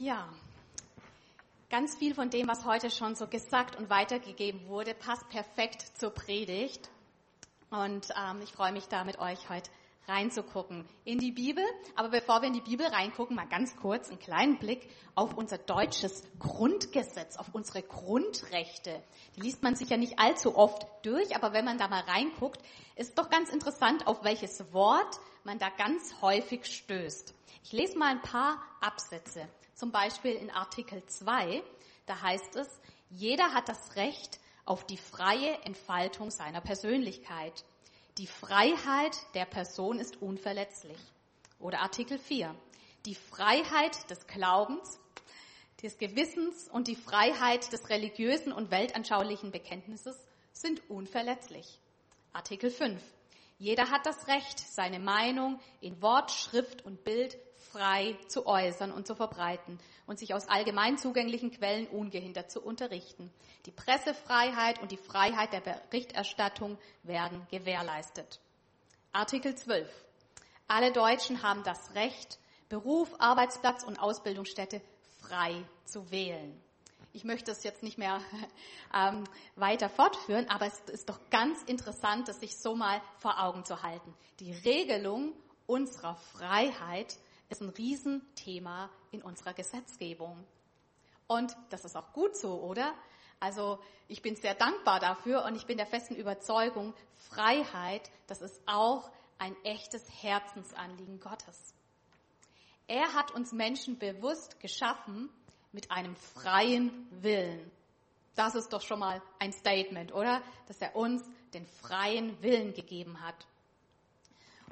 Ja, ganz viel von dem, was heute schon so gesagt und weitergegeben wurde, passt perfekt zur Predigt. Und ähm, ich freue mich da mit euch heute reinzugucken in die Bibel. Aber bevor wir in die Bibel reingucken, mal ganz kurz einen kleinen Blick auf unser deutsches Grundgesetz, auf unsere Grundrechte. Die liest man sich ja nicht allzu oft durch, aber wenn man da mal reinguckt, ist doch ganz interessant, auf welches Wort man da ganz häufig stößt. Ich lese mal ein paar Absätze. Zum Beispiel in Artikel 2, da heißt es, jeder hat das Recht auf die freie Entfaltung seiner Persönlichkeit. Die Freiheit der Person ist unverletzlich. Oder Artikel 4. Die Freiheit des Glaubens, des Gewissens und die Freiheit des religiösen und weltanschaulichen Bekenntnisses sind unverletzlich. Artikel 5. Jeder hat das Recht, seine Meinung in Wort, Schrift und Bild frei zu äußern und zu verbreiten und sich aus allgemein zugänglichen Quellen ungehindert zu unterrichten. Die Pressefreiheit und die Freiheit der Berichterstattung werden gewährleistet. Artikel 12. Alle Deutschen haben das Recht, Beruf, Arbeitsplatz und Ausbildungsstätte frei zu wählen. Ich möchte es jetzt nicht mehr ähm, weiter fortführen, aber es ist doch ganz interessant, das sich so mal vor Augen zu halten. Die Regelung unserer Freiheit ist ein Riesenthema in unserer Gesetzgebung. Und das ist auch gut so, oder? Also ich bin sehr dankbar dafür und ich bin der festen Überzeugung, Freiheit, das ist auch ein echtes Herzensanliegen Gottes. Er hat uns Menschen bewusst geschaffen mit einem freien Willen. Das ist doch schon mal ein Statement, oder? Dass er uns den freien Willen gegeben hat.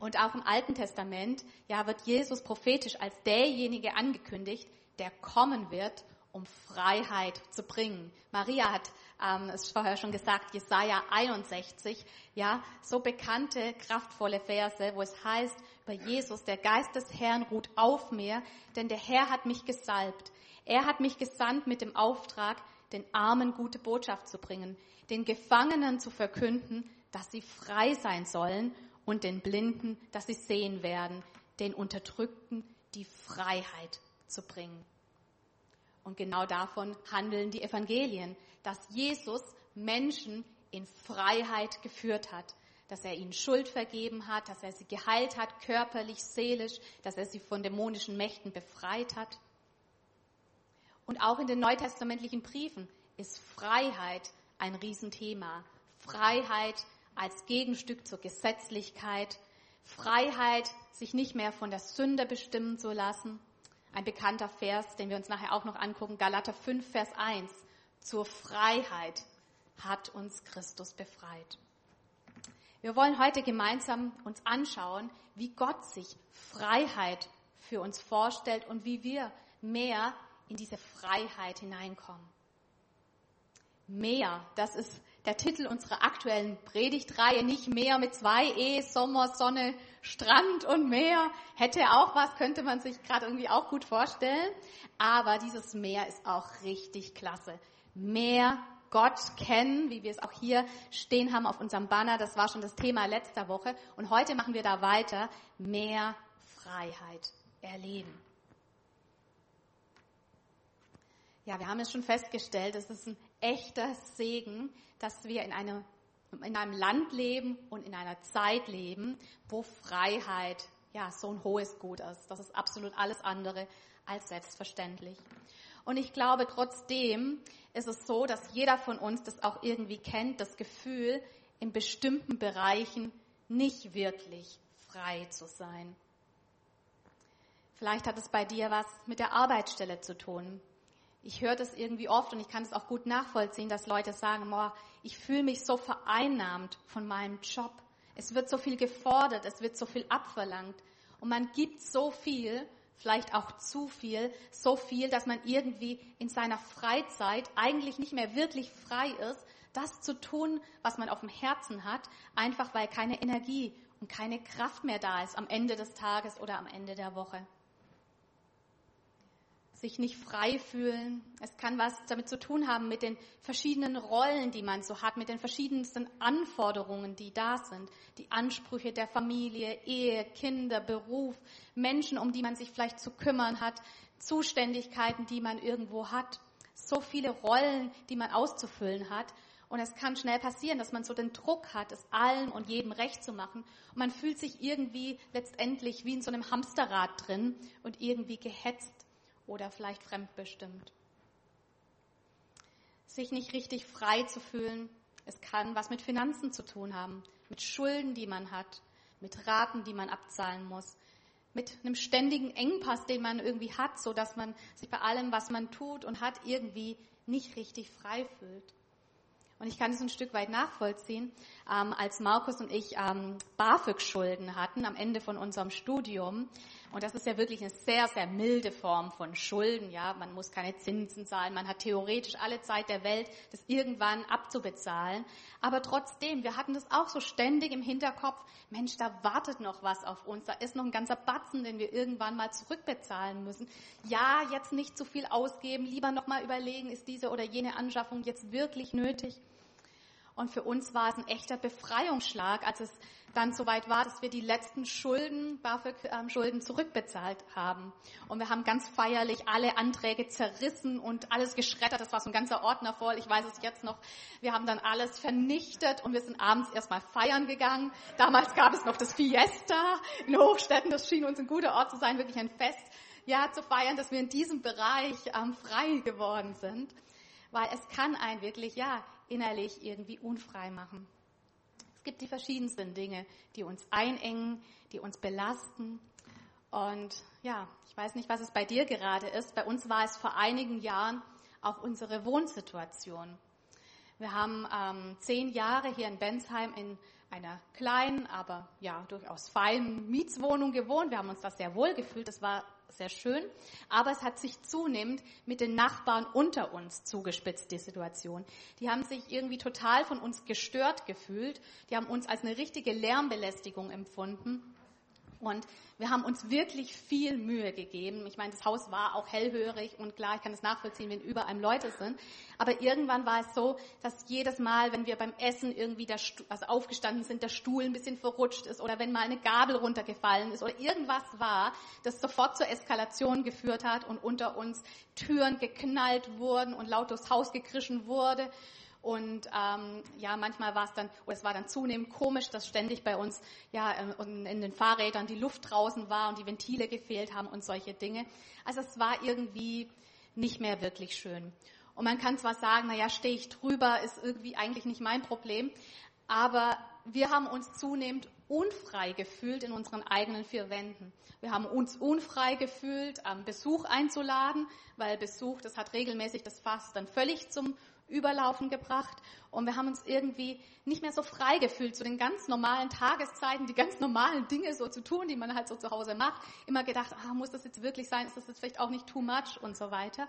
Und auch im Alten Testament, ja, wird Jesus prophetisch als derjenige angekündigt, der kommen wird, um Freiheit zu bringen. Maria hat ähm, es vorher schon gesagt, Jesaja 61, ja, so bekannte, kraftvolle Verse, wo es heißt über Jesus, der Geist des Herrn ruht auf mir, denn der Herr hat mich gesalbt. Er hat mich gesandt mit dem Auftrag, den Armen gute Botschaft zu bringen, den Gefangenen zu verkünden, dass sie frei sein sollen und den Blinden, dass sie sehen werden, den Unterdrückten die Freiheit zu bringen. Und genau davon handeln die Evangelien, dass Jesus Menschen in Freiheit geführt hat, dass er ihnen Schuld vergeben hat, dass er sie geheilt hat, körperlich, seelisch, dass er sie von dämonischen Mächten befreit hat. Und auch in den neutestamentlichen Briefen ist Freiheit ein Riesenthema. Freiheit als Gegenstück zur Gesetzlichkeit, Freiheit, sich nicht mehr von der Sünde bestimmen zu lassen. Ein bekannter Vers, den wir uns nachher auch noch angucken, Galater 5, Vers 1. Zur Freiheit hat uns Christus befreit. Wir wollen heute gemeinsam uns anschauen, wie Gott sich Freiheit für uns vorstellt und wie wir mehr in diese Freiheit hineinkommen. Mehr, das ist der Titel unserer aktuellen Predigtreihe, nicht mehr mit zwei E, Sommer, Sonne, Strand und Meer. Hätte auch was, könnte man sich gerade irgendwie auch gut vorstellen. Aber dieses Meer ist auch richtig klasse. Mehr Gott kennen, wie wir es auch hier stehen haben auf unserem Banner. Das war schon das Thema letzter Woche. Und heute machen wir da weiter. Mehr Freiheit erleben. Ja, wir haben es schon festgestellt, es ist ein echter Segen, dass wir in, eine, in einem Land leben und in einer Zeit leben, wo Freiheit ja so ein hohes Gut ist. Das ist absolut alles andere als selbstverständlich. Und ich glaube, trotzdem ist es so, dass jeder von uns das auch irgendwie kennt, das Gefühl, in bestimmten Bereichen nicht wirklich frei zu sein. Vielleicht hat es bei dir was mit der Arbeitsstelle zu tun ich höre das irgendwie oft und ich kann es auch gut nachvollziehen, dass Leute sagen, boah, ich fühle mich so vereinnahmt von meinem Job. Es wird so viel gefordert, es wird so viel abverlangt und man gibt so viel, vielleicht auch zu viel, so viel, dass man irgendwie in seiner Freizeit eigentlich nicht mehr wirklich frei ist, das zu tun, was man auf dem Herzen hat, einfach weil keine Energie und keine Kraft mehr da ist am Ende des Tages oder am Ende der Woche. Sich nicht frei fühlen. Es kann was damit zu tun haben mit den verschiedenen Rollen, die man so hat, mit den verschiedensten Anforderungen, die da sind. Die Ansprüche der Familie, Ehe, Kinder, Beruf, Menschen, um die man sich vielleicht zu kümmern hat, Zuständigkeiten, die man irgendwo hat. So viele Rollen, die man auszufüllen hat. Und es kann schnell passieren, dass man so den Druck hat, es allen und jedem recht zu machen. Und man fühlt sich irgendwie letztendlich wie in so einem Hamsterrad drin und irgendwie gehetzt oder vielleicht fremdbestimmt. Sich nicht richtig frei zu fühlen, es kann was mit Finanzen zu tun haben, mit Schulden, die man hat, mit Raten, die man abzahlen muss, mit einem ständigen Engpass, den man irgendwie hat, so dass man sich bei allem, was man tut und hat, irgendwie nicht richtig frei fühlt. Und ich kann es ein Stück weit nachvollziehen, ähm, als Markus und ich ähm, BAföG-Schulden hatten am Ende von unserem Studium. Und das ist ja wirklich eine sehr, sehr milde Form von Schulden. Ja, man muss keine Zinsen zahlen, man hat theoretisch alle Zeit der Welt, das irgendwann abzubezahlen. Aber trotzdem, wir hatten das auch so ständig im Hinterkopf. Mensch, da wartet noch was auf uns. Da ist noch ein ganzer Batzen, den wir irgendwann mal zurückbezahlen müssen. Ja, jetzt nicht zu viel ausgeben, lieber noch mal überlegen, ist diese oder jene Anschaffung jetzt wirklich nötig? Und für uns war es ein echter Befreiungsschlag, als es dann soweit war, dass wir die letzten Schulden, BAföG-Schulden zurückbezahlt haben. Und wir haben ganz feierlich alle Anträge zerrissen und alles geschreddert. Das war so ein ganzer Ordner voll. Ich weiß es jetzt noch. Wir haben dann alles vernichtet und wir sind abends erstmal feiern gegangen. Damals gab es noch das Fiesta in Hochstädten. Das schien uns ein guter Ort zu sein, wirklich ein Fest, ja, zu feiern, dass wir in diesem Bereich ähm, frei geworden sind. Weil es kann ein wirklich, ja, innerlich irgendwie unfrei machen. Es gibt die verschiedensten Dinge, die uns einengen, die uns belasten. Und ja, ich weiß nicht, was es bei dir gerade ist. Bei uns war es vor einigen Jahren auch unsere Wohnsituation. Wir haben ähm, zehn Jahre hier in Bensheim in einer kleinen, aber ja durchaus feinen Mietswohnung gewohnt. Wir haben uns das sehr wohl gefühlt. Das war sehr schön. Aber es hat sich zunehmend mit den Nachbarn unter uns zugespitzt, die Situation. Die haben sich irgendwie total von uns gestört gefühlt. Die haben uns als eine richtige Lärmbelästigung empfunden. Und wir haben uns wirklich viel Mühe gegeben. Ich meine, das Haus war auch hellhörig und klar, ich kann es nachvollziehen, wenn überall Leute sind. Aber irgendwann war es so, dass jedes Mal, wenn wir beim Essen irgendwie der also aufgestanden sind, der Stuhl ein bisschen verrutscht ist oder wenn mal eine Gabel runtergefallen ist oder irgendwas war, das sofort zur Eskalation geführt hat und unter uns Türen geknallt wurden und laut durchs Haus gekrischen wurde. Und ähm, ja, manchmal war es dann, oder es war dann zunehmend komisch, dass ständig bei uns ja ähm, in den Fahrrädern die Luft draußen war und die Ventile gefehlt haben und solche Dinge. Also es war irgendwie nicht mehr wirklich schön. Und man kann zwar sagen, na ja, stehe ich drüber, ist irgendwie eigentlich nicht mein Problem, aber wir haben uns zunehmend unfrei gefühlt in unseren eigenen vier Wänden. Wir haben uns unfrei gefühlt, Besuch einzuladen, weil Besuch, das hat regelmäßig das Fass dann völlig zum Überlaufen gebracht und wir haben uns irgendwie nicht mehr so frei gefühlt zu den ganz normalen Tageszeiten, die ganz normalen Dinge so zu tun, die man halt so zu Hause macht. Immer gedacht, ah, muss das jetzt wirklich sein? Ist das jetzt vielleicht auch nicht too much und so weiter.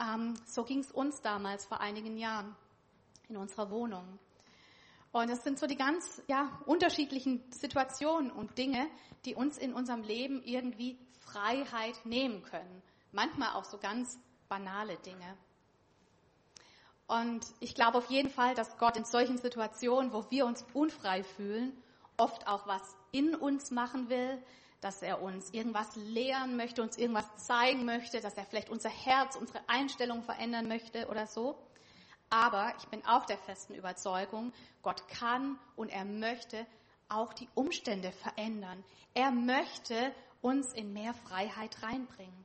Ähm, so ging es uns damals vor einigen Jahren in unserer Wohnung. Und es sind so die ganz ja, unterschiedlichen Situationen und Dinge, die uns in unserem Leben irgendwie Freiheit nehmen können. Manchmal auch so ganz banale Dinge. Und ich glaube auf jeden Fall, dass Gott in solchen Situationen, wo wir uns unfrei fühlen, oft auch was in uns machen will, dass er uns irgendwas lehren möchte, uns irgendwas zeigen möchte, dass er vielleicht unser Herz, unsere Einstellung verändern möchte oder so. Aber ich bin auch der festen Überzeugung, Gott kann und er möchte auch die Umstände verändern. Er möchte uns in mehr Freiheit reinbringen.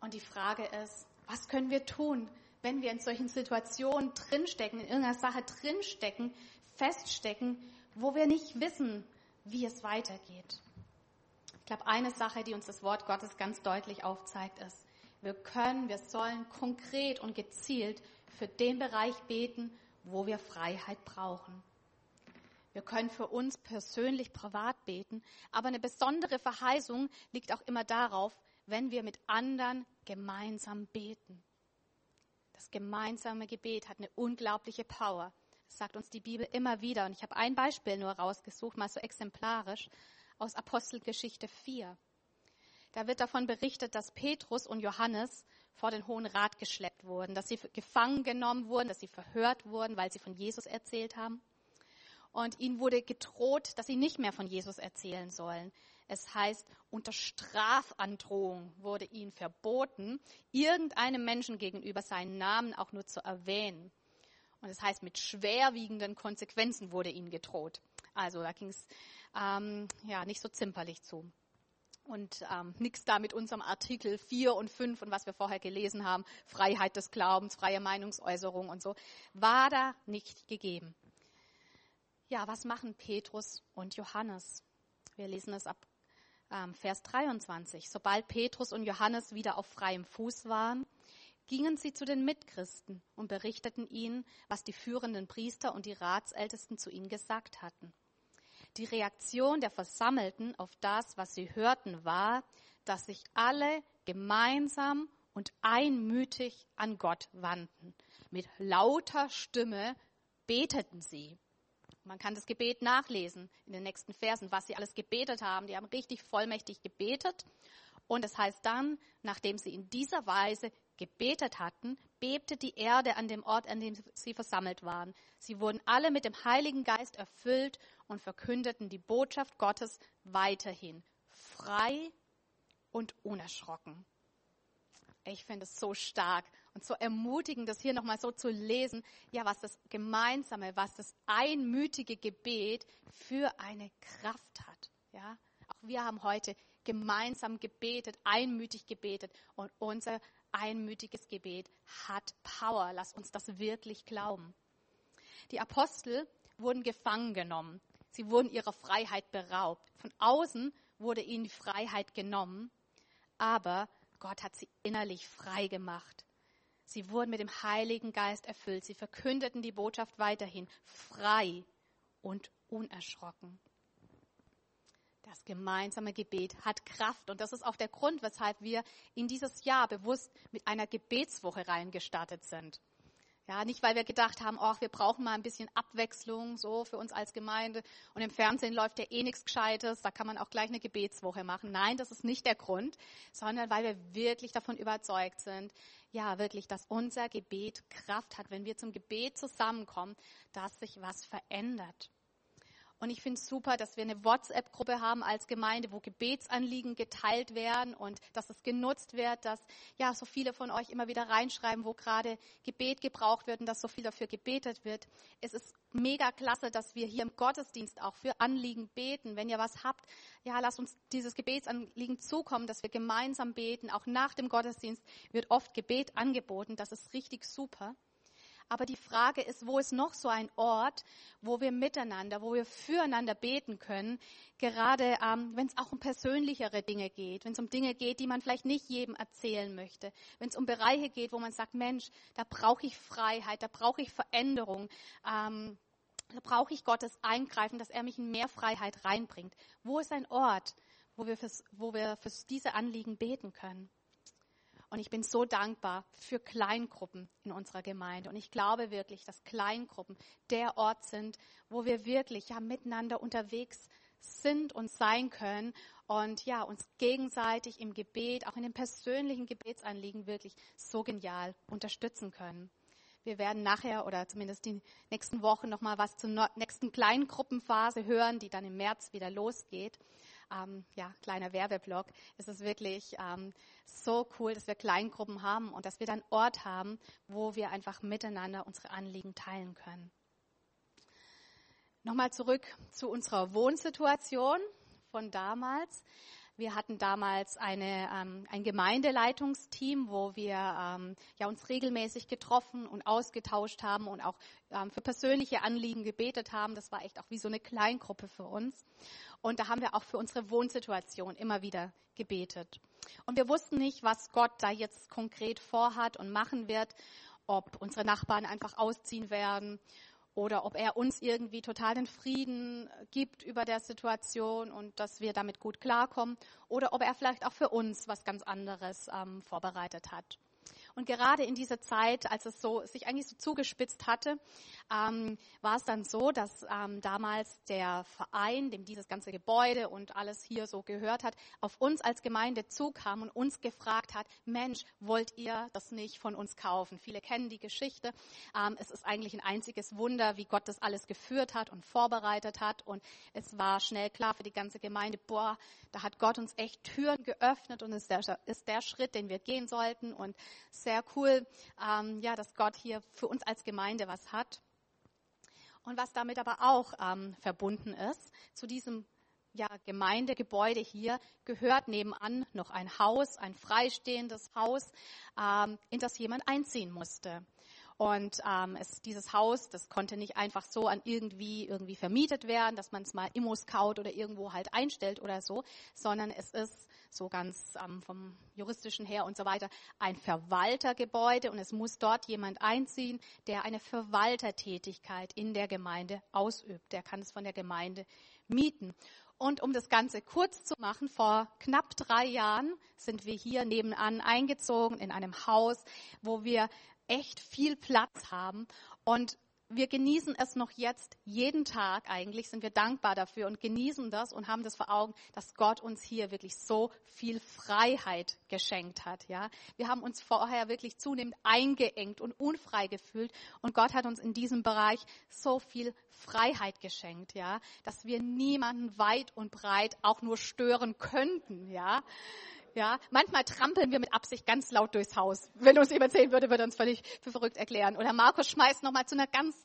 Und die Frage ist, was können wir tun, wenn wir in solchen Situationen drinstecken, in irgendeiner Sache drinstecken, feststecken, wo wir nicht wissen, wie es weitergeht. Ich glaube, eine Sache, die uns das Wort Gottes ganz deutlich aufzeigt, ist, wir können, wir sollen konkret und gezielt für den Bereich beten, wo wir Freiheit brauchen. Wir können für uns persönlich privat beten, aber eine besondere Verheißung liegt auch immer darauf, wenn wir mit anderen gemeinsam beten. Das gemeinsame Gebet hat eine unglaubliche Power. Das sagt uns die Bibel immer wieder. Und ich habe ein Beispiel nur rausgesucht, mal so exemplarisch aus Apostelgeschichte 4. da wird davon berichtet, dass Petrus und Johannes vor den Hohen Rat geschleppt wurden, dass sie gefangen genommen wurden, dass sie verhört wurden, weil sie von Jesus erzählt haben. Und ihnen wurde gedroht, dass sie nicht mehr von Jesus erzählen sollen. Es heißt, unter Strafandrohung wurde ihnen verboten, irgendeinem Menschen gegenüber seinen Namen auch nur zu erwähnen. Und es heißt, mit schwerwiegenden Konsequenzen wurde ihnen gedroht. Also da ging es ähm, ja nicht so zimperlich zu. Und ähm, nichts da mit unserem Artikel 4 und 5 und was wir vorher gelesen haben, Freiheit des Glaubens, freie Meinungsäußerung und so, war da nicht gegeben. Ja, was machen Petrus und Johannes? Wir lesen es ab Vers 23. Sobald Petrus und Johannes wieder auf freiem Fuß waren, gingen sie zu den Mitchristen und berichteten ihnen, was die führenden Priester und die Ratsältesten zu ihnen gesagt hatten. Die Reaktion der Versammelten auf das, was sie hörten, war, dass sich alle gemeinsam und einmütig an Gott wandten. Mit lauter Stimme beteten sie. Man kann das Gebet nachlesen in den nächsten Versen, was sie alles gebetet haben. Die haben richtig vollmächtig gebetet. Und es heißt dann, nachdem sie in dieser Weise gebetet hatten, bebte die Erde an dem Ort, an dem sie versammelt waren. Sie wurden alle mit dem Heiligen Geist erfüllt und verkündeten die Botschaft Gottes weiterhin, frei und unerschrocken. Ich finde es so stark und so ermutigend, das hier nochmal so zu lesen, ja, was das gemeinsame, was das einmütige Gebet für eine Kraft hat. Ja, auch wir haben heute gemeinsam gebetet, einmütig gebetet und unser einmütiges Gebet hat Power. Lass uns das wirklich glauben. Die Apostel wurden gefangen genommen. Sie wurden ihrer Freiheit beraubt. Von außen wurde ihnen die Freiheit genommen, aber Gott hat sie innerlich frei gemacht. Sie wurden mit dem Heiligen Geist erfüllt. Sie verkündeten die Botschaft weiterhin frei und unerschrocken. Das gemeinsame Gebet hat Kraft und das ist auch der Grund, weshalb wir in dieses Jahr bewusst mit einer Gebetswoche reingestartet sind. Ja, nicht weil wir gedacht haben, oh, wir brauchen mal ein bisschen Abwechslung so für uns als Gemeinde und im Fernsehen läuft ja eh nichts Gescheites, da kann man auch gleich eine Gebetswoche machen. Nein, das ist nicht der Grund, sondern weil wir wirklich davon überzeugt sind, ja, wirklich, dass unser Gebet Kraft hat, wenn wir zum Gebet zusammenkommen, dass sich was verändert. Und ich finde es super, dass wir eine WhatsApp-Gruppe haben als Gemeinde, wo Gebetsanliegen geteilt werden und dass es genutzt wird, dass ja so viele von euch immer wieder reinschreiben, wo gerade Gebet gebraucht wird und dass so viel dafür gebetet wird. Es ist mega klasse, dass wir hier im Gottesdienst auch für Anliegen beten. Wenn ihr was habt, ja, lasst uns dieses Gebetsanliegen zukommen, dass wir gemeinsam beten. Auch nach dem Gottesdienst wird oft Gebet angeboten. Das ist richtig super. Aber die Frage ist, wo ist noch so ein Ort, wo wir miteinander, wo wir füreinander beten können, gerade ähm, wenn es auch um persönlichere Dinge geht, wenn es um Dinge geht, die man vielleicht nicht jedem erzählen möchte, wenn es um Bereiche geht, wo man sagt, Mensch, da brauche ich Freiheit, da brauche ich Veränderung. Ähm, da brauche ich Gottes Eingreifen, dass er mich in mehr Freiheit reinbringt. Wo ist ein Ort, wo wir, fürs, wo wir für diese Anliegen beten können? Und ich bin so dankbar für Kleingruppen in unserer Gemeinde. Und ich glaube wirklich, dass Kleingruppen der Ort sind, wo wir wirklich ja miteinander unterwegs sind und sein können und ja, uns gegenseitig im Gebet, auch in den persönlichen Gebetsanliegen wirklich so genial unterstützen können. Wir werden nachher oder zumindest die nächsten Wochen nochmal was zur nächsten Kleingruppenphase hören, die dann im März wieder losgeht ähm, ja, kleiner Werbeblock, ist es wirklich ähm, so cool, dass wir Kleingruppen haben und dass wir dann Ort haben, wo wir einfach miteinander unsere Anliegen teilen können. Nochmal zurück zu unserer Wohnsituation von damals. Wir hatten damals eine, ähm, ein Gemeindeleitungsteam, wo wir ähm, ja, uns regelmäßig getroffen und ausgetauscht haben und auch ähm, für persönliche Anliegen gebetet haben. Das war echt auch wie so eine Kleingruppe für uns. Und da haben wir auch für unsere Wohnsituation immer wieder gebetet. Und wir wussten nicht, was Gott da jetzt konkret vorhat und machen wird, ob unsere Nachbarn einfach ausziehen werden oder ob er uns irgendwie total den Frieden gibt über der Situation und dass wir damit gut klarkommen oder ob er vielleicht auch für uns was ganz anderes ähm, vorbereitet hat. Und gerade in dieser Zeit, als es so sich eigentlich so zugespitzt hatte, ähm, war es dann so, dass ähm, damals der Verein, dem dieses ganze Gebäude und alles hier so gehört hat, auf uns als Gemeinde zukam und uns gefragt hat, Mensch, wollt ihr das nicht von uns kaufen? Viele kennen die Geschichte. Ähm, es ist eigentlich ein einziges Wunder, wie Gott das alles geführt hat und vorbereitet hat. Und es war schnell klar für die ganze Gemeinde, boah, da hat Gott uns echt Türen geöffnet und ist der, ist der Schritt, den wir gehen sollten. Und sehr cool, ähm, ja, dass Gott hier für uns als Gemeinde was hat. Und was damit aber auch ähm, verbunden ist, zu diesem ja, Gemeindegebäude hier gehört nebenan noch ein Haus, ein freistehendes Haus, ähm, in das jemand einziehen musste. Und ähm, es, dieses Haus, das konnte nicht einfach so an irgendwie irgendwie vermietet werden, dass man es mal Immo-Scout oder irgendwo halt einstellt oder so, sondern es ist so ganz ähm, vom juristischen her und so weiter ein Verwaltergebäude und es muss dort jemand einziehen, der eine Verwaltertätigkeit in der Gemeinde ausübt. Der kann es von der Gemeinde mieten. Und um das Ganze kurz zu machen, vor knapp drei Jahren sind wir hier nebenan eingezogen in einem Haus, wo wir echt viel Platz haben und wir genießen es noch jetzt jeden Tag eigentlich, sind wir dankbar dafür und genießen das und haben das vor Augen, dass Gott uns hier wirklich so viel Freiheit geschenkt hat, ja. Wir haben uns vorher wirklich zunehmend eingeengt und unfrei gefühlt und Gott hat uns in diesem Bereich so viel Freiheit geschenkt, ja, dass wir niemanden weit und breit auch nur stören könnten, ja. Ja, manchmal trampeln wir mit Absicht ganz laut durchs Haus. Wenn uns jemand sehen würde, würde uns völlig für verrückt erklären. Oder Markus schmeißt nochmal zu einer ganz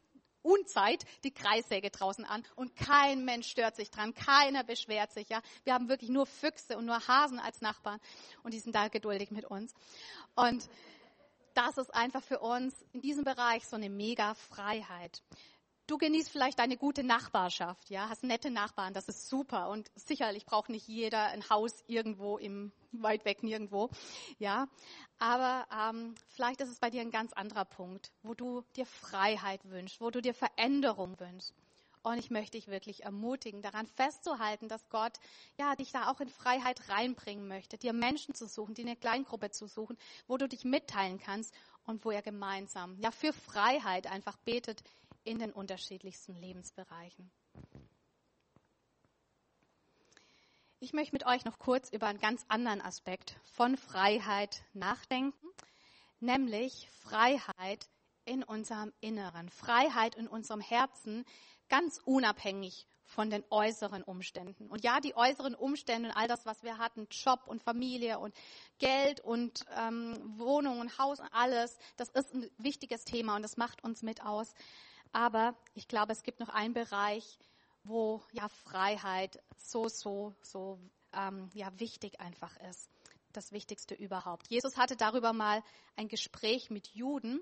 Unzeit die Kreissäge draußen an und kein Mensch stört sich dran, keiner beschwert sich, ja. Wir haben wirklich nur Füchse und nur Hasen als Nachbarn und die sind da geduldig mit uns. Und das ist einfach für uns in diesem Bereich so eine mega Freiheit. Du genießt vielleicht eine gute Nachbarschaft, ja, hast nette Nachbarn, das ist super und sicherlich braucht nicht jeder ein Haus irgendwo im weit weg nirgendwo, ja. Aber ähm, vielleicht ist es bei dir ein ganz anderer Punkt, wo du dir Freiheit wünschst, wo du dir Veränderung wünschst. Und ich möchte dich wirklich ermutigen, daran festzuhalten, dass Gott ja dich da auch in Freiheit reinbringen möchte, dir Menschen zu suchen, dir eine Kleingruppe zu suchen, wo du dich mitteilen kannst und wo er gemeinsam ja für Freiheit einfach betet in den unterschiedlichsten Lebensbereichen. Ich möchte mit euch noch kurz über einen ganz anderen Aspekt von Freiheit nachdenken, nämlich Freiheit in unserem Inneren, Freiheit in unserem Herzen, ganz unabhängig von den äußeren Umständen. Und ja, die äußeren Umstände und all das, was wir hatten, Job und Familie und Geld und ähm, Wohnung und Haus und alles, das ist ein wichtiges Thema und das macht uns mit aus. Aber ich glaube, es gibt noch einen Bereich, wo ja Freiheit so, so, so ähm, ja, wichtig einfach ist. Das Wichtigste überhaupt. Jesus hatte darüber mal ein Gespräch mit Juden,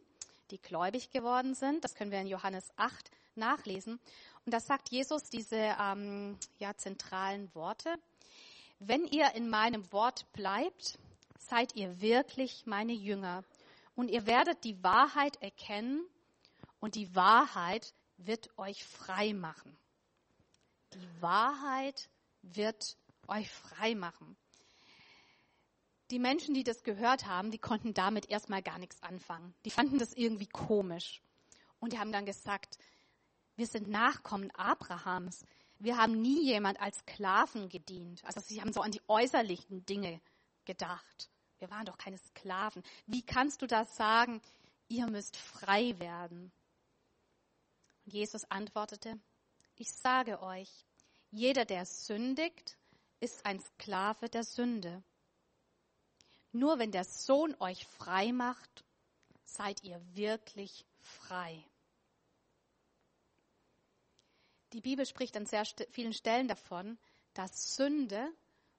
die gläubig geworden sind. Das können wir in Johannes 8 nachlesen. Und da sagt Jesus diese ähm, ja, zentralen Worte. Wenn ihr in meinem Wort bleibt, seid ihr wirklich meine Jünger. Und ihr werdet die Wahrheit erkennen und die Wahrheit wird euch frei machen. Die Wahrheit wird euch frei machen. Die Menschen, die das gehört haben, die konnten damit erstmal gar nichts anfangen. Die fanden das irgendwie komisch. Und die haben dann gesagt, wir sind Nachkommen Abrahams. Wir haben nie jemand als Sklaven gedient. Also sie haben so an die äußerlichen Dinge gedacht. Wir waren doch keine Sklaven. Wie kannst du das sagen? Ihr müsst frei werden. Jesus antwortete, ich sage euch, jeder, der sündigt, ist ein Sklave der Sünde. Nur wenn der Sohn euch frei macht, seid ihr wirklich frei. Die Bibel spricht an sehr vielen Stellen davon, dass Sünde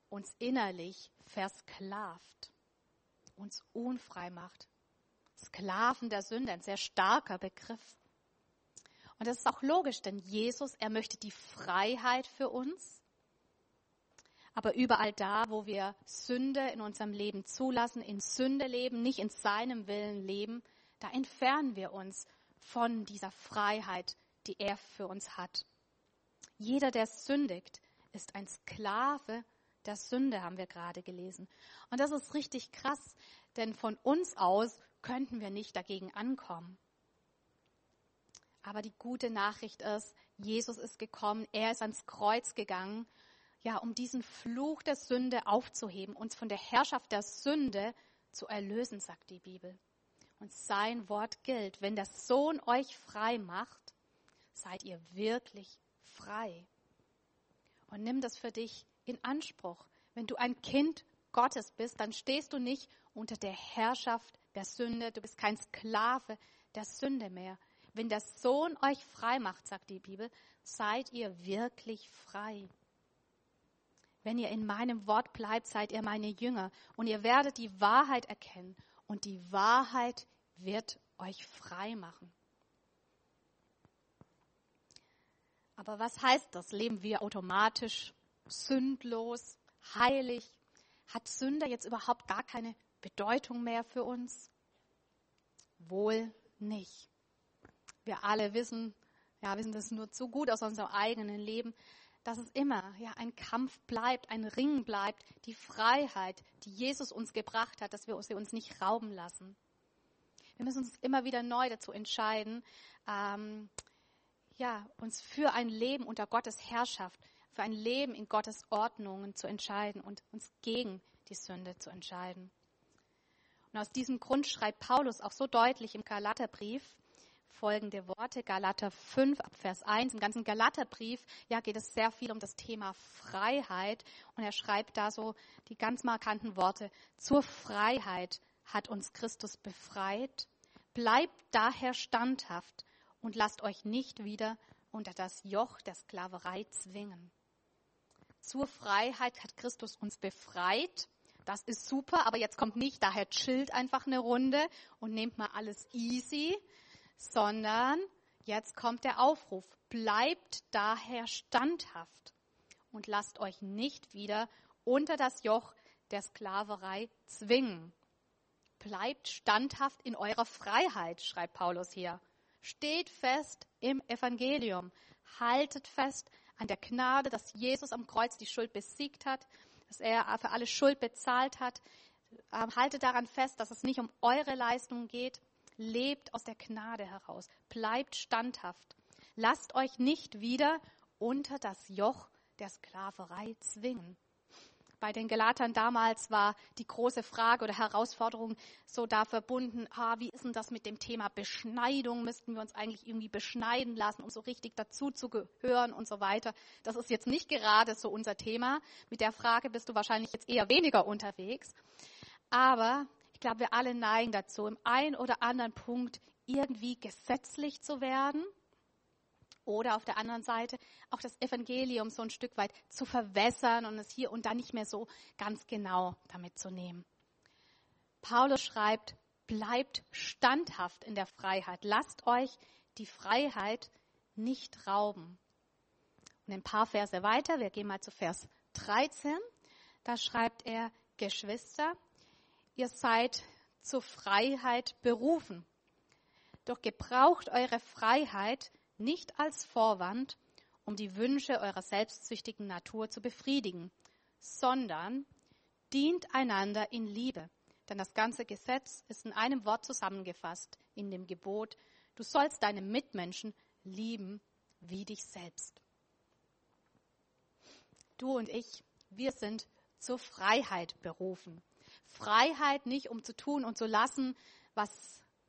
uns innerlich versklavt, uns unfrei macht. Sklaven der Sünde, ein sehr starker Begriff. Und das ist auch logisch, denn Jesus, er möchte die Freiheit für uns. Aber überall da, wo wir Sünde in unserem Leben zulassen, in Sünde leben, nicht in seinem Willen leben, da entfernen wir uns von dieser Freiheit, die er für uns hat. Jeder, der sündigt, ist ein Sklave der Sünde, haben wir gerade gelesen. Und das ist richtig krass, denn von uns aus könnten wir nicht dagegen ankommen. Aber die gute Nachricht ist, Jesus ist gekommen, er ist ans Kreuz gegangen, ja, um diesen Fluch der Sünde aufzuheben, uns von der Herrschaft der Sünde zu erlösen, sagt die Bibel. Und sein Wort gilt, wenn der Sohn euch frei macht, seid ihr wirklich frei. Und nimm das für dich in Anspruch. Wenn du ein Kind Gottes bist, dann stehst du nicht unter der Herrschaft der Sünde. Du bist kein Sklave der Sünde mehr. Wenn der Sohn euch frei macht, sagt die Bibel, seid ihr wirklich frei. Wenn ihr in meinem Wort bleibt, seid ihr meine Jünger und ihr werdet die Wahrheit erkennen und die Wahrheit wird euch frei machen. Aber was heißt das? Leben wir automatisch sündlos, heilig? Hat Sünde jetzt überhaupt gar keine Bedeutung mehr für uns? Wohl nicht. Wir alle wissen, ja, wissen das nur zu gut aus unserem eigenen Leben, dass es immer ja, ein Kampf bleibt, ein Ringen bleibt, die Freiheit, die Jesus uns gebracht hat, dass wir sie uns nicht rauben lassen. Wir müssen uns immer wieder neu dazu entscheiden, ähm, ja, uns für ein Leben unter Gottes Herrschaft, für ein Leben in Gottes Ordnungen zu entscheiden und uns gegen die Sünde zu entscheiden. Und aus diesem Grund schreibt Paulus auch so deutlich im Galaterbrief folgende Worte, Galater 5 ab Vers 1. Im ganzen Galaterbrief ja, geht es sehr viel um das Thema Freiheit und er schreibt da so die ganz markanten Worte, zur Freiheit hat uns Christus befreit, bleibt daher standhaft und lasst euch nicht wieder unter das Joch der Sklaverei zwingen. Zur Freiheit hat Christus uns befreit. Das ist super, aber jetzt kommt nicht daher chillt einfach eine Runde und nehmt mal alles easy, sondern jetzt kommt der Aufruf, bleibt daher standhaft und lasst euch nicht wieder unter das Joch der Sklaverei zwingen. Bleibt standhaft in eurer Freiheit, schreibt Paulus hier. Steht fest im Evangelium. Haltet fest an der Gnade, dass Jesus am Kreuz die Schuld besiegt hat, dass er für alle Schuld bezahlt hat. Ähm, haltet daran fest, dass es nicht um eure Leistung geht. Lebt aus der Gnade heraus. Bleibt standhaft. Lasst euch nicht wieder unter das Joch der Sklaverei zwingen bei den Galatern damals war die große Frage oder Herausforderung so da verbunden, ah, wie ist denn das mit dem Thema Beschneidung? Müssten wir uns eigentlich irgendwie beschneiden lassen, um so richtig dazu zu gehören und so weiter? Das ist jetzt nicht gerade so unser Thema. Mit der Frage bist du wahrscheinlich jetzt eher weniger unterwegs. Aber ich glaube, wir alle neigen dazu, im einen oder anderen Punkt irgendwie gesetzlich zu werden oder auf der anderen Seite auch das Evangelium so ein Stück weit zu verwässern und es hier und da nicht mehr so ganz genau damit zu nehmen. Paulus schreibt, bleibt standhaft in der Freiheit. Lasst euch die Freiheit nicht rauben. Und ein paar Verse weiter, wir gehen mal zu Vers 13, da schreibt er, Geschwister, ihr seid zur Freiheit berufen. Doch gebraucht eure Freiheit nicht als Vorwand, um die Wünsche eurer selbstsüchtigen Natur zu befriedigen, sondern dient einander in Liebe. Denn das ganze Gesetz ist in einem Wort zusammengefasst, in dem Gebot, du sollst deine Mitmenschen lieben wie dich selbst. Du und ich, wir sind zur Freiheit berufen. Freiheit nicht, um zu tun und zu lassen, was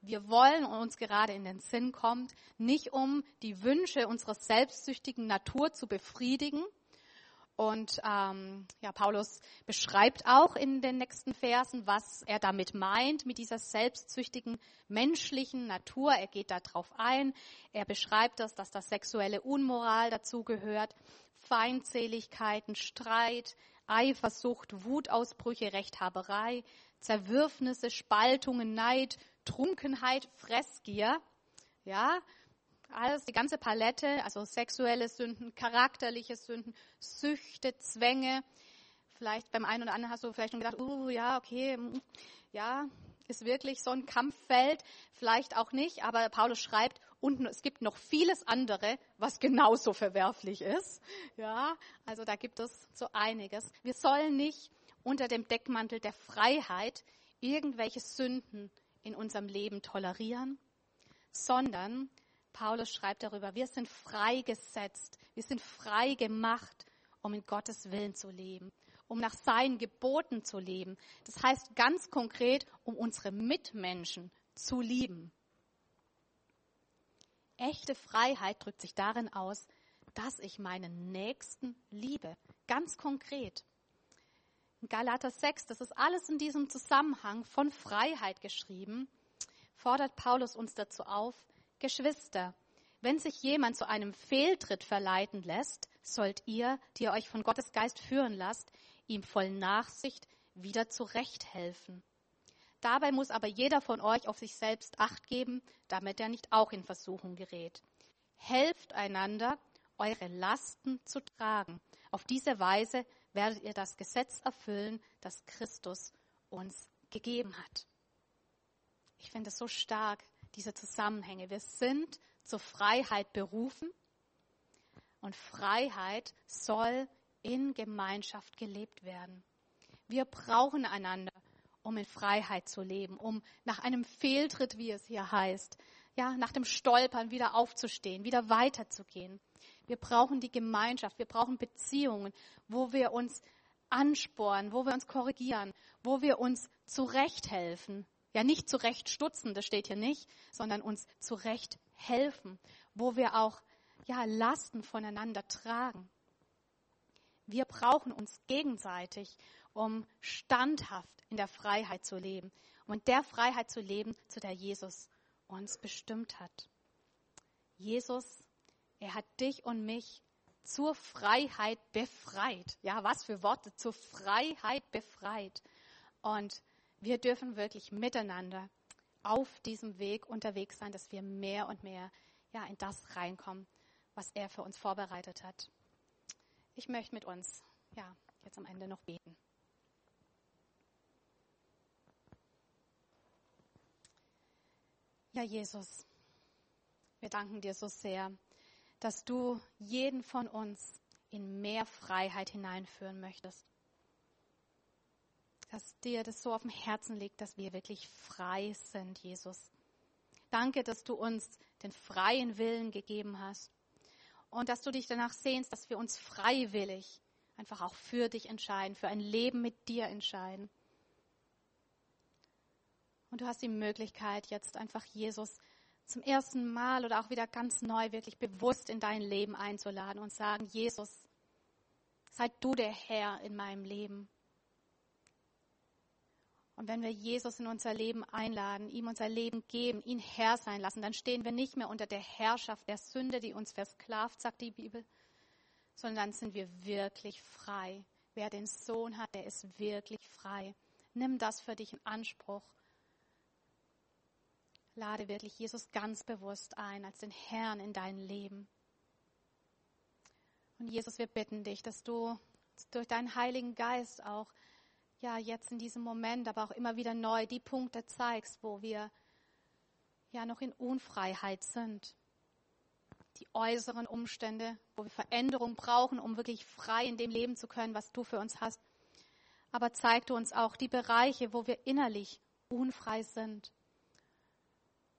wir wollen und uns gerade in den Sinn kommt, nicht um die Wünsche unserer selbstsüchtigen Natur zu befriedigen. Und ähm, ja, Paulus beschreibt auch in den nächsten Versen, was er damit meint, mit dieser selbstsüchtigen menschlichen Natur. Er geht darauf ein. Er beschreibt das, dass das sexuelle Unmoral dazugehört, Feindseligkeiten, Streit, Eifersucht, Wutausbrüche, Rechthaberei, Zerwürfnisse, Spaltungen, Neid, Trunkenheit, Fressgier, ja, alles, die ganze Palette, also sexuelle Sünden, charakterliche Sünden, Süchte, Zwänge. Vielleicht beim einen oder anderen hast du vielleicht schon gedacht, uh, ja, okay, ja, ist wirklich so ein Kampffeld. Vielleicht auch nicht, aber Paulus schreibt, und es gibt noch vieles andere, was genauso verwerflich ist. Ja, also da gibt es so einiges. Wir sollen nicht unter dem Deckmantel der Freiheit irgendwelche Sünden in unserem Leben tolerieren, sondern Paulus schreibt darüber, wir sind freigesetzt, wir sind frei gemacht, um in Gottes Willen zu leben, um nach seinen Geboten zu leben. Das heißt ganz konkret, um unsere Mitmenschen zu lieben. Echte Freiheit drückt sich darin aus, dass ich meinen Nächsten liebe. Ganz konkret. Galater 6, das ist alles in diesem Zusammenhang von Freiheit geschrieben, fordert Paulus uns dazu auf, Geschwister, wenn sich jemand zu einem Fehltritt verleiten lässt, sollt ihr, die ihr euch von Gottes Geist führen lasst, ihm voll Nachsicht wieder zurechthelfen. Dabei muss aber jeder von euch auf sich selbst acht geben, damit er nicht auch in Versuchung gerät. Helft einander, eure Lasten zu tragen. Auf diese Weise werdet ihr das Gesetz erfüllen, das Christus uns gegeben hat. Ich finde es so stark, diese Zusammenhänge. Wir sind zur Freiheit berufen und Freiheit soll in Gemeinschaft gelebt werden. Wir brauchen einander, um in Freiheit zu leben, um nach einem Fehltritt, wie es hier heißt, ja, nach dem Stolpern wieder aufzustehen, wieder weiterzugehen. Wir brauchen die Gemeinschaft, wir brauchen Beziehungen, wo wir uns anspornen, wo wir uns korrigieren, wo wir uns zurechthelfen. Ja, nicht zurechtstutzen, das steht hier nicht, sondern uns zurecht helfen, wo wir auch ja, Lasten voneinander tragen. Wir brauchen uns gegenseitig, um standhaft in der Freiheit zu leben und der Freiheit zu leben, zu der Jesus uns bestimmt hat. Jesus, er hat dich und mich zur Freiheit befreit. Ja, was für Worte, zur Freiheit befreit. Und wir dürfen wirklich miteinander auf diesem Weg unterwegs sein, dass wir mehr und mehr ja, in das reinkommen, was er für uns vorbereitet hat. Ich möchte mit uns ja, jetzt am Ende noch beten. Ja, Jesus, wir danken dir so sehr, dass du jeden von uns in mehr Freiheit hineinführen möchtest dass dir das so auf dem Herzen liegt, dass wir wirklich frei sind, Jesus. Danke, dass du uns den freien Willen gegeben hast und dass du dich danach sehnst, dass wir uns freiwillig einfach auch für dich entscheiden, für ein Leben mit dir entscheiden. Und du hast die Möglichkeit, jetzt einfach Jesus zum ersten Mal oder auch wieder ganz neu wirklich bewusst in dein Leben einzuladen und sagen, Jesus, sei du der Herr in meinem Leben. Und wenn wir Jesus in unser Leben einladen, ihm unser Leben geben, ihn Herr sein lassen, dann stehen wir nicht mehr unter der Herrschaft der Sünde, die uns versklavt, sagt die Bibel, sondern dann sind wir wirklich frei. Wer den Sohn hat, der ist wirklich frei. Nimm das für dich in Anspruch. Lade wirklich Jesus ganz bewusst ein als den Herrn in dein Leben. Und Jesus, wir bitten dich, dass du durch deinen Heiligen Geist auch ja jetzt in diesem Moment, aber auch immer wieder neu die Punkte zeigst, wo wir ja noch in Unfreiheit sind. Die äußeren Umstände, wo wir Veränderung brauchen, um wirklich frei in dem leben zu können, was du für uns hast. Aber zeig du uns auch die Bereiche, wo wir innerlich unfrei sind.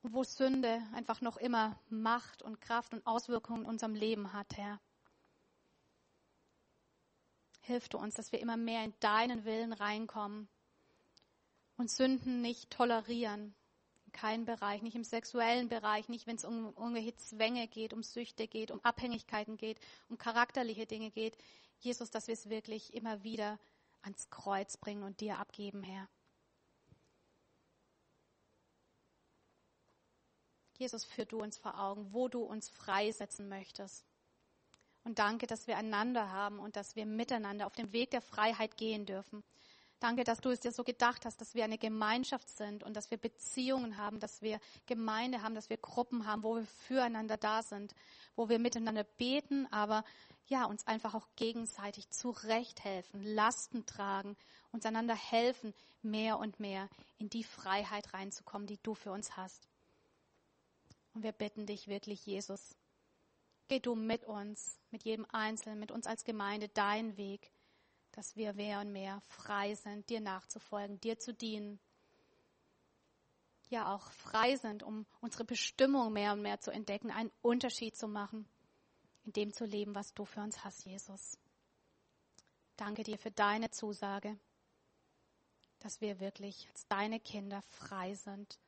Und wo Sünde einfach noch immer Macht und Kraft und Auswirkungen in unserem Leben hat, Herr hilf du uns, dass wir immer mehr in deinen Willen reinkommen und Sünden nicht tolerieren. In keinem Bereich, nicht im sexuellen Bereich, nicht wenn es um irgendwelche Zwänge geht, um Süchte geht, um Abhängigkeiten geht, um charakterliche Dinge geht. Jesus, dass wir es wirklich immer wieder ans Kreuz bringen und dir abgeben, Herr. Jesus, führ du uns vor Augen, wo du uns freisetzen möchtest. Und danke, dass wir einander haben und dass wir miteinander auf dem Weg der Freiheit gehen dürfen. Danke, dass du es dir so gedacht hast, dass wir eine Gemeinschaft sind und dass wir Beziehungen haben, dass wir Gemeinde haben, dass wir Gruppen haben, wo wir füreinander da sind, wo wir miteinander beten, aber ja, uns einfach auch gegenseitig zurechthelfen, Lasten tragen, uns einander helfen, mehr und mehr in die Freiheit reinzukommen, die du für uns hast. Und wir bitten dich wirklich, Jesus, geh du mit uns, mit jedem Einzelnen, mit uns als Gemeinde deinen Weg, dass wir mehr und mehr frei sind, dir nachzufolgen, dir zu dienen. Ja, auch frei sind, um unsere Bestimmung mehr und mehr zu entdecken, einen Unterschied zu machen, in dem zu leben, was du für uns hast, Jesus. Danke dir für deine Zusage, dass wir wirklich als deine Kinder frei sind,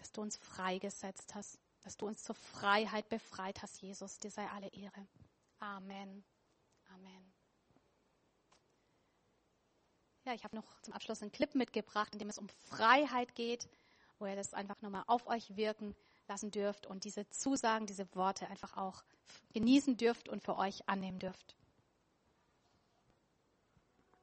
dass du uns freigesetzt hast, dass du uns zur Freiheit befreit hast, Jesus. Dir sei alle Ehre. Amen. Amen. Ja, ich habe noch zum Abschluss einen Clip mitgebracht, in dem es um Freiheit geht, wo ihr das einfach nochmal auf euch wirken lassen dürft und diese Zusagen, diese Worte einfach auch genießen dürft und für euch annehmen dürft.